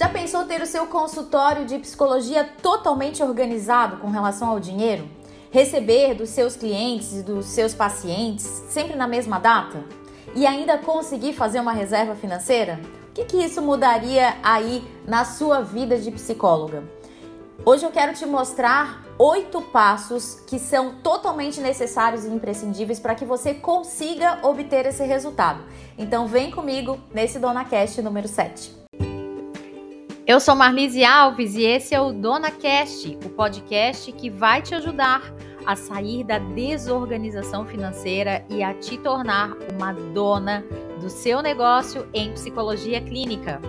Já pensou ter o seu consultório de psicologia totalmente organizado com relação ao dinheiro? Receber dos seus clientes e dos seus pacientes sempre na mesma data? E ainda conseguir fazer uma reserva financeira? O que, que isso mudaria aí na sua vida de psicóloga? Hoje eu quero te mostrar oito passos que são totalmente necessários e imprescindíveis para que você consiga obter esse resultado. Então vem comigo nesse Dona Cast número 7. Eu sou Marlise Alves e esse é o Dona Cast, o podcast que vai te ajudar a sair da desorganização financeira e a te tornar uma dona do seu negócio em psicologia clínica.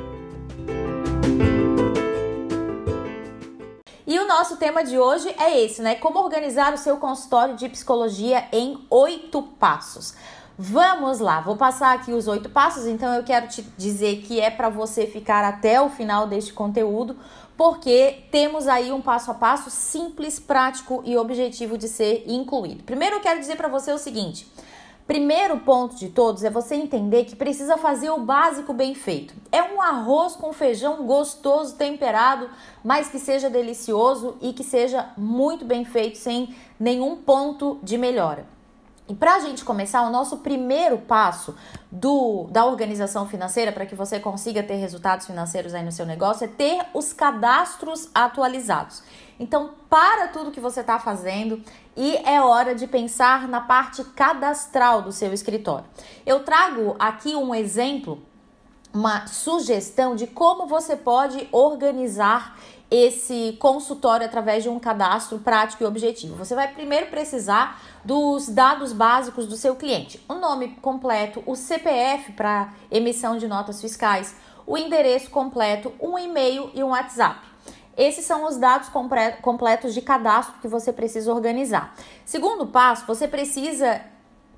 E o nosso tema de hoje é esse, né? Como organizar o seu consultório de psicologia em oito passos. Vamos lá, vou passar aqui os oito passos, então eu quero te dizer que é para você ficar até o final deste conteúdo, porque temos aí um passo a passo simples, prático e objetivo de ser incluído. Primeiro eu quero dizer para você o seguinte: Primeiro ponto de todos é você entender que precisa fazer o básico bem feito. É um arroz com feijão gostoso, temperado, mas que seja delicioso e que seja muito bem feito, sem nenhum ponto de melhora. E para a gente começar, o nosso primeiro passo do, da organização financeira para que você consiga ter resultados financeiros aí no seu negócio é ter os cadastros atualizados. Então, para tudo que você está fazendo e é hora de pensar na parte cadastral do seu escritório. Eu trago aqui um exemplo, uma sugestão de como você pode organizar esse consultório através de um cadastro prático e objetivo. Você vai primeiro precisar dos dados básicos do seu cliente: o nome completo, o CPF para emissão de notas fiscais, o endereço completo, um e-mail e um WhatsApp. Esses são os dados completos de cadastro que você precisa organizar. Segundo passo, você precisa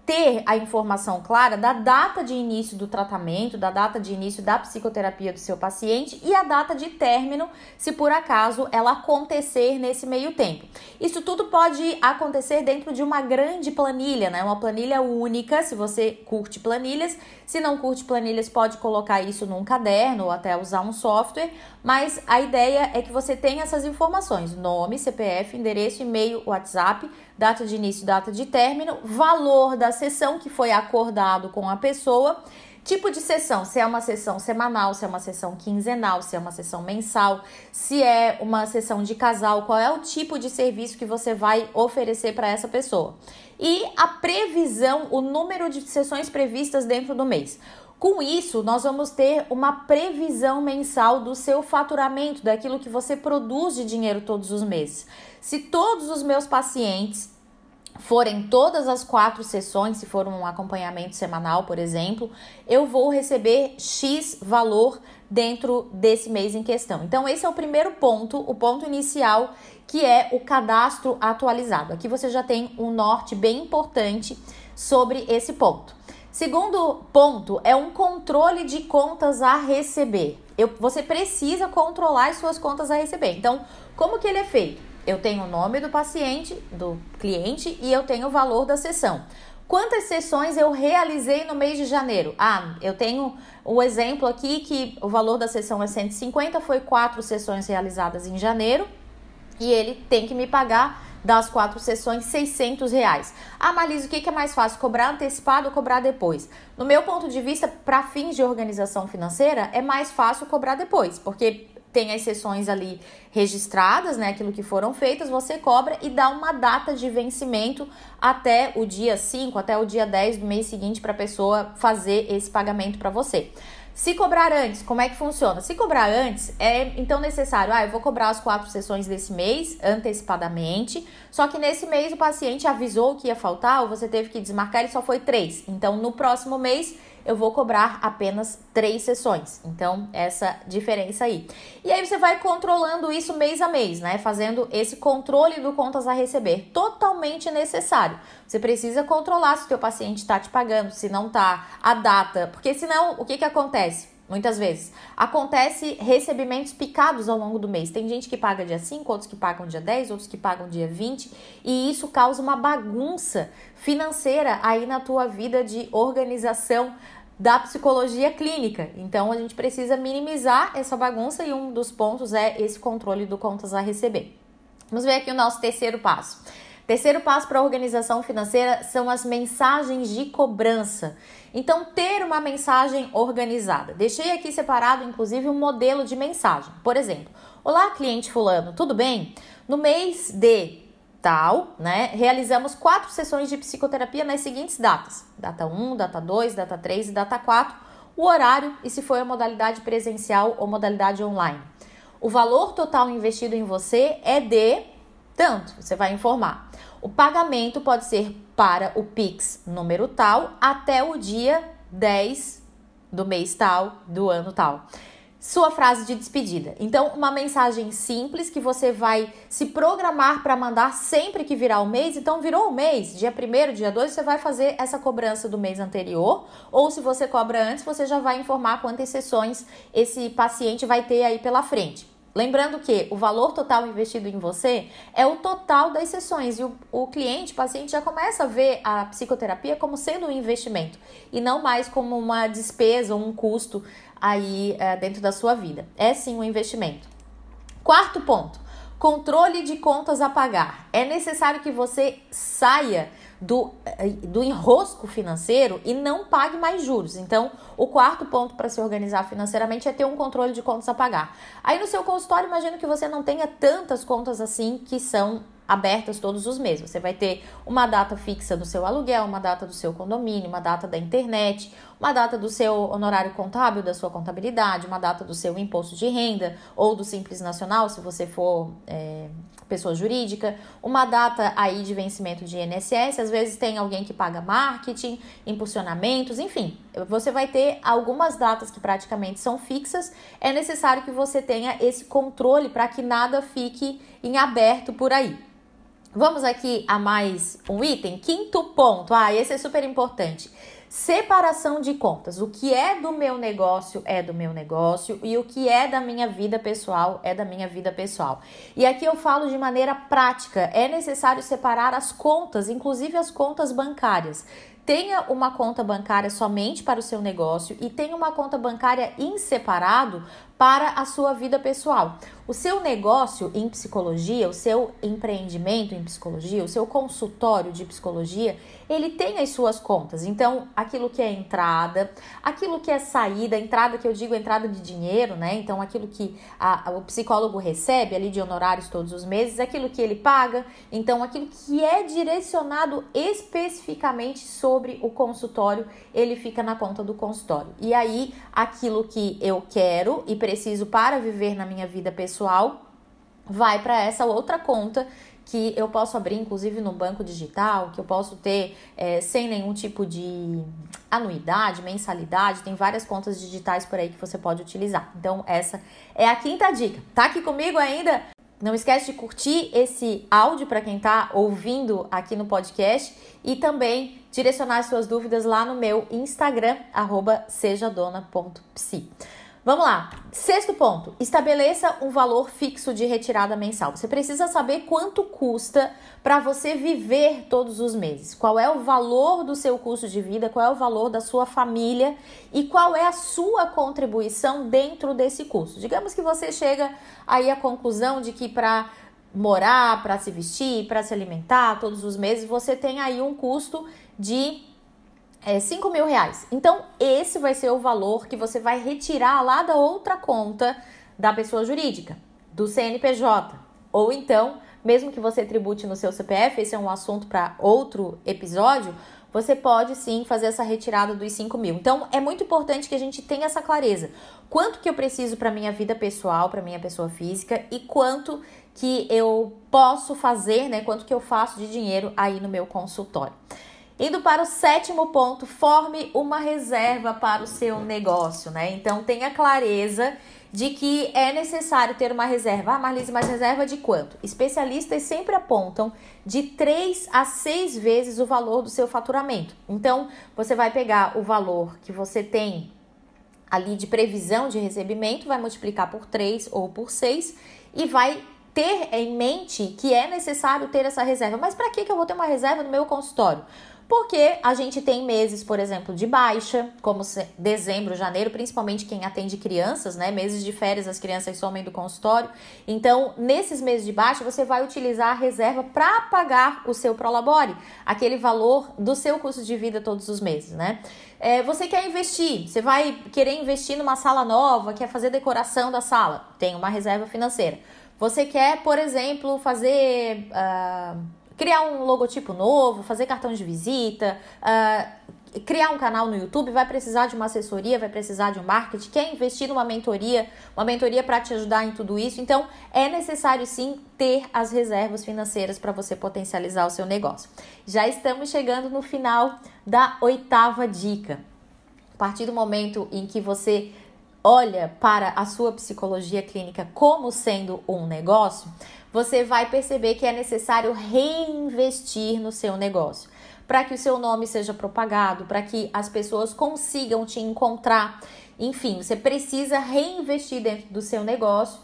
ter a informação clara da data de início do tratamento, da data de início da psicoterapia do seu paciente e a data de término, se por acaso ela acontecer nesse meio tempo. Isso tudo pode acontecer dentro de uma grande planilha, né? Uma planilha única, se você curte planilhas. Se não curte planilhas, pode colocar isso num caderno ou até usar um software, mas a ideia é que você tenha essas informações: nome, CPF, endereço, e-mail, WhatsApp, data de início, data de término, valor da sessão que foi acordado com a pessoa, tipo de sessão, se é uma sessão semanal, se é uma sessão quinzenal, se é uma sessão mensal, se é uma sessão de casal, qual é o tipo de serviço que você vai oferecer para essa pessoa. E a previsão, o número de sessões previstas dentro do mês. Com isso, nós vamos ter uma previsão mensal do seu faturamento, daquilo que você produz de dinheiro todos os meses. Se todos os meus pacientes forem todas as quatro sessões, se for um acompanhamento semanal, por exemplo, eu vou receber X valor dentro desse mês em questão. Então, esse é o primeiro ponto, o ponto inicial, que é o cadastro atualizado. Aqui você já tem um norte bem importante sobre esse ponto. Segundo ponto é um controle de contas a receber. Eu, você precisa controlar as suas contas a receber. Então, como que ele é feito? Eu tenho o nome do paciente, do cliente e eu tenho o valor da sessão. Quantas sessões eu realizei no mês de janeiro? Ah, eu tenho o exemplo aqui que o valor da sessão é 150, foi quatro sessões realizadas em janeiro e ele tem que me pagar das quatro sessões 600 reais. Ah, o que é mais fácil, cobrar antecipado ou cobrar depois? No meu ponto de vista, para fins de organização financeira, é mais fácil cobrar depois, porque tem as sessões ali registradas, né, aquilo que foram feitas, você cobra e dá uma data de vencimento até o dia 5, até o dia 10 do mês seguinte para a pessoa fazer esse pagamento para você. Se cobrar antes, como é que funciona? Se cobrar antes, é então necessário, ah, eu vou cobrar as quatro sessões desse mês antecipadamente, só que nesse mês o paciente avisou que ia faltar ou você teve que desmarcar e só foi três. Então no próximo mês eu vou cobrar apenas três sessões. Então, essa diferença aí. E aí você vai controlando isso mês a mês, né? Fazendo esse controle do contas a receber. Totalmente necessário. Você precisa controlar se o teu paciente está te pagando, se não está, a data. Porque senão, o que, que acontece? Muitas vezes. Acontece recebimentos picados ao longo do mês. Tem gente que paga dia 5, outros que pagam dia 10, outros que pagam dia 20, e isso causa uma bagunça financeira aí na tua vida de organização da psicologia clínica. Então a gente precisa minimizar essa bagunça e um dos pontos é esse controle do contas a receber. Vamos ver aqui o nosso terceiro passo. Terceiro passo para a organização financeira são as mensagens de cobrança. Então, ter uma mensagem organizada. Deixei aqui separado, inclusive, um modelo de mensagem. Por exemplo, Olá, cliente fulano, tudo bem? No mês de tal, né, realizamos quatro sessões de psicoterapia nas seguintes datas: data 1, data 2, data 3 e data 4, o horário e se foi a modalidade presencial ou modalidade online. O valor total investido em você é de tanto, você vai informar. O pagamento pode ser para o Pix número tal até o dia 10 do mês tal, do ano tal sua frase de despedida. Então, uma mensagem simples que você vai se programar para mandar sempre que virar o mês. Então, virou o mês, dia 1 dia 2, você vai fazer essa cobrança do mês anterior. Ou se você cobra antes, você já vai informar quantas sessões esse paciente vai ter aí pela frente. Lembrando que o valor total investido em você é o total das sessões e o, o cliente, o paciente já começa a ver a psicoterapia como sendo um investimento e não mais como uma despesa ou um custo aí é, dentro da sua vida. É sim um investimento. Quarto ponto: controle de contas a pagar. É necessário que você saia do, eh, do enrosco financeiro e não pague mais juros. Então, o quarto ponto para se organizar financeiramente é ter um controle de contas a pagar. Aí no seu consultório, imagino que você não tenha tantas contas assim que são abertas todos os meses. Você vai ter uma data fixa do seu aluguel, uma data do seu condomínio, uma data da internet, uma data do seu honorário contábil, da sua contabilidade, uma data do seu imposto de renda ou do Simples Nacional, se você for é, pessoa jurídica, uma data aí de vencimento de INSS, às vezes tem alguém que paga marketing, impulsionamentos, enfim, você vai ter algumas datas que praticamente são fixas. É necessário que você tenha esse controle para que nada fique em aberto por aí. Vamos aqui a mais um item. Quinto ponto. Ah, esse é super importante. Separação de contas. O que é do meu negócio é do meu negócio e o que é da minha vida pessoal é da minha vida pessoal. E aqui eu falo de maneira prática. É necessário separar as contas, inclusive as contas bancárias. Tenha uma conta bancária somente para o seu negócio e tenha uma conta bancária em separado para a sua vida pessoal. O seu negócio em psicologia, o seu empreendimento em psicologia, o seu consultório de psicologia, ele tem as suas contas. Então, aquilo que é entrada, aquilo que é saída, entrada que eu digo entrada de dinheiro, né? Então, aquilo que a, o psicólogo recebe ali de honorários todos os meses, aquilo que ele paga, então aquilo que é direcionado especificamente sobre o consultório, ele fica na conta do consultório. E aí, aquilo que eu quero e preciso para viver na minha vida pessoal, vai para essa outra conta que eu posso abrir, inclusive no banco digital, que eu posso ter é, sem nenhum tipo de anuidade, mensalidade. Tem várias contas digitais por aí que você pode utilizar. Então, essa é a quinta dica. Tá aqui comigo ainda? Não esquece de curtir esse áudio para quem está ouvindo aqui no podcast e também direcionar suas dúvidas lá no meu Instagram, sejadona.psi. Vamos lá. Sexto ponto: estabeleça um valor fixo de retirada mensal. Você precisa saber quanto custa para você viver todos os meses. Qual é o valor do seu custo de vida, qual é o valor da sua família e qual é a sua contribuição dentro desse custo. Digamos que você chega aí à conclusão de que para morar, para se vestir, para se alimentar todos os meses, você tem aí um custo de é, 5 mil reais. Então, esse vai ser o valor que você vai retirar lá da outra conta da pessoa jurídica, do CNPJ. Ou então, mesmo que você tribute no seu CPF, esse é um assunto para outro episódio, você pode sim fazer essa retirada dos 5 mil. Então, é muito importante que a gente tenha essa clareza. Quanto que eu preciso para minha vida pessoal, para minha pessoa física e quanto que eu posso fazer, né? Quanto que eu faço de dinheiro aí no meu consultório. Indo para o sétimo ponto, forme uma reserva para o seu negócio, né? Então tenha clareza de que é necessário ter uma reserva. Ah, Marlise, mas reserva de quanto? Especialistas sempre apontam de 3 a 6 vezes o valor do seu faturamento. Então, você vai pegar o valor que você tem ali de previsão de recebimento, vai multiplicar por 3 ou por 6 e vai ter em mente que é necessário ter essa reserva. Mas para que eu vou ter uma reserva no meu consultório? Porque a gente tem meses, por exemplo, de baixa, como dezembro, janeiro, principalmente quem atende crianças, né? Meses de férias, as crianças somem do consultório. Então, nesses meses de baixa, você vai utilizar a reserva para pagar o seu Prolabore, aquele valor do seu custo de vida todos os meses, né? É, você quer investir, você vai querer investir numa sala nova, quer fazer decoração da sala, tem uma reserva financeira. Você quer, por exemplo, fazer. Uh, criar um logotipo novo, fazer cartão de visita, uh, criar um canal no YouTube, vai precisar de uma assessoria, vai precisar de um marketing, quer investir numa mentoria, uma mentoria para te ajudar em tudo isso. Então, é necessário sim ter as reservas financeiras para você potencializar o seu negócio. Já estamos chegando no final da oitava dica. A partir do momento em que você olha para a sua psicologia clínica como sendo um negócio, você vai perceber que é necessário reinvestir no seu negócio para que o seu nome seja propagado, para que as pessoas consigam te encontrar. Enfim, você precisa reinvestir dentro do seu negócio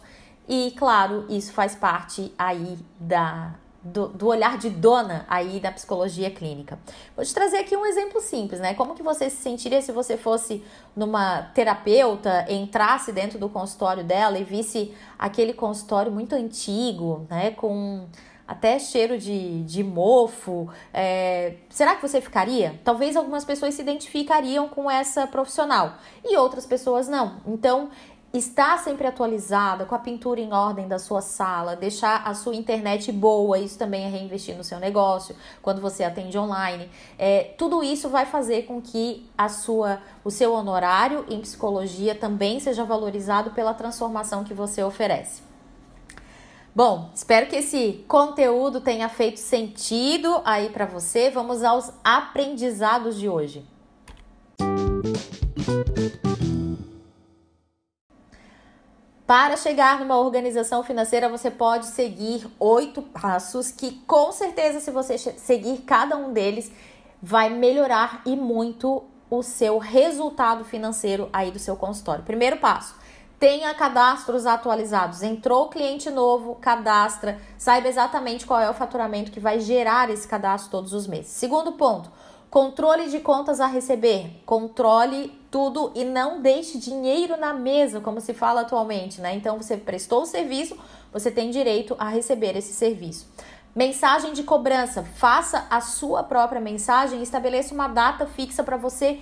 e, claro, isso faz parte aí da do, do, olhar de dona aí da psicologia clínica. Vou te trazer aqui um exemplo simples, né? Como que você se sentiria se você fosse numa terapeuta, entrasse dentro do consultório dela e visse aquele consultório muito antigo, né? Com até cheiro de, de mofo. É, será que você ficaria? Talvez algumas pessoas se identificariam com essa profissional e outras pessoas não. Então, estar sempre atualizada, com a pintura em ordem da sua sala, deixar a sua internet boa, isso também é reinvestir no seu negócio, quando você atende online. É, tudo isso vai fazer com que a sua, o seu honorário em psicologia também seja valorizado pela transformação que você oferece. Bom, espero que esse conteúdo tenha feito sentido aí para você. Vamos aos aprendizados de hoje. Para chegar numa organização financeira, você pode seguir oito passos que, com certeza, se você seguir cada um deles, vai melhorar e muito o seu resultado financeiro aí do seu consultório. Primeiro passo: tenha cadastros atualizados. Entrou cliente novo, cadastra, saiba exatamente qual é o faturamento que vai gerar esse cadastro todos os meses. Segundo ponto: controle de contas a receber. Controle tudo e não deixe dinheiro na mesa, como se fala atualmente, né? Então você prestou o serviço, você tem direito a receber esse serviço. Mensagem de cobrança, faça a sua própria mensagem e estabeleça uma data fixa para você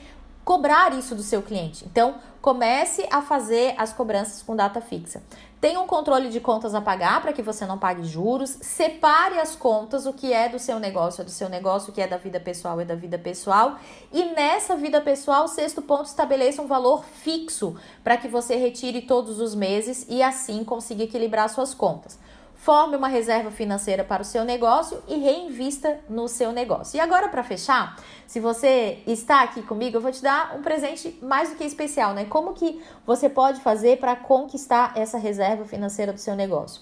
cobrar isso do seu cliente. Então, comece a fazer as cobranças com data fixa. Tenha um controle de contas a pagar para que você não pague juros. Separe as contas, o que é do seu negócio é do seu negócio, o que é da vida pessoal é da vida pessoal. E nessa vida pessoal, sexto ponto, estabeleça um valor fixo para que você retire todos os meses e assim consiga equilibrar suas contas forme uma reserva financeira para o seu negócio e reinvista no seu negócio. E agora, para fechar, se você está aqui comigo, eu vou te dar um presente mais do que especial, né? Como que você pode fazer para conquistar essa reserva financeira do seu negócio?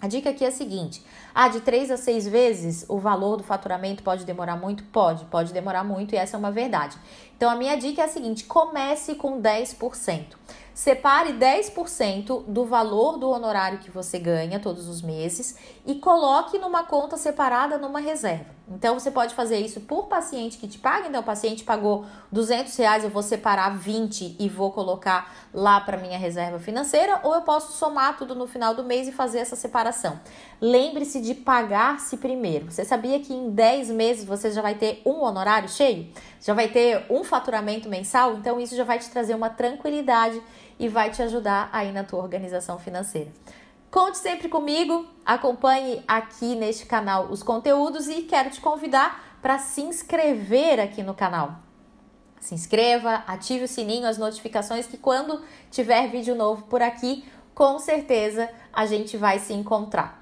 A dica aqui é a seguinte: ah, de três a seis vezes o valor do faturamento pode demorar muito? Pode, pode demorar muito e essa é uma verdade. Então a minha dica é a seguinte: comece com 10%. Separe 10% do valor do honorário que você ganha todos os meses e coloque numa conta separada numa reserva. Então você pode fazer isso por paciente que te paga. Então o paciente pagou 200 reais, eu vou separar 20 e vou colocar lá para minha reserva financeira, ou eu posso somar tudo no final do mês e fazer essa separação. Lembre-se de pagar-se primeiro. Você sabia que em 10 meses você já vai ter um honorário cheio? Já vai ter um faturamento mensal? Então isso já vai te trazer uma tranquilidade e vai te ajudar aí na tua organização financeira. Conte sempre comigo, acompanhe aqui neste canal os conteúdos e quero te convidar para se inscrever aqui no canal. Se inscreva, ative o sininho, as notificações que quando tiver vídeo novo por aqui, com certeza a gente vai se encontrar.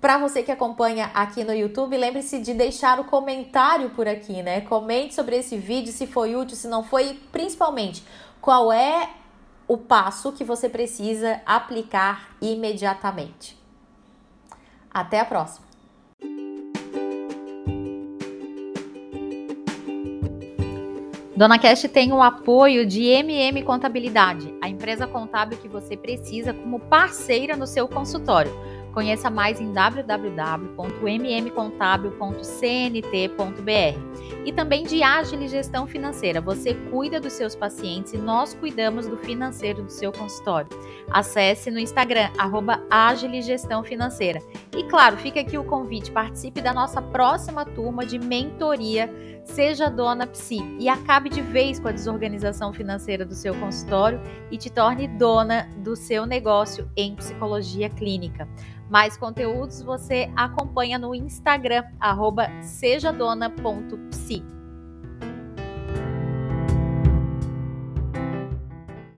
Para você que acompanha aqui no YouTube, lembre-se de deixar o comentário por aqui, né? Comente sobre esse vídeo se foi útil, se não foi, principalmente qual é o passo que você precisa aplicar imediatamente. Até a próxima! Dona Cash tem o apoio de MM Contabilidade, a empresa contábil que você precisa como parceira no seu consultório Conheça mais em www.mmcontábil.cnt.br. E também de Agile Gestão Financeira. Você cuida dos seus pacientes e nós cuidamos do financeiro do seu consultório. Acesse no Instagram, arroba Financeira. E claro, fica aqui o convite, participe da nossa próxima turma de mentoria Seja Dona Psi e acabe de vez com a desorganização financeira do seu consultório e te torne dona do seu negócio em psicologia clínica. Mais conteúdos você acompanha no Instagram, sejadona.psi.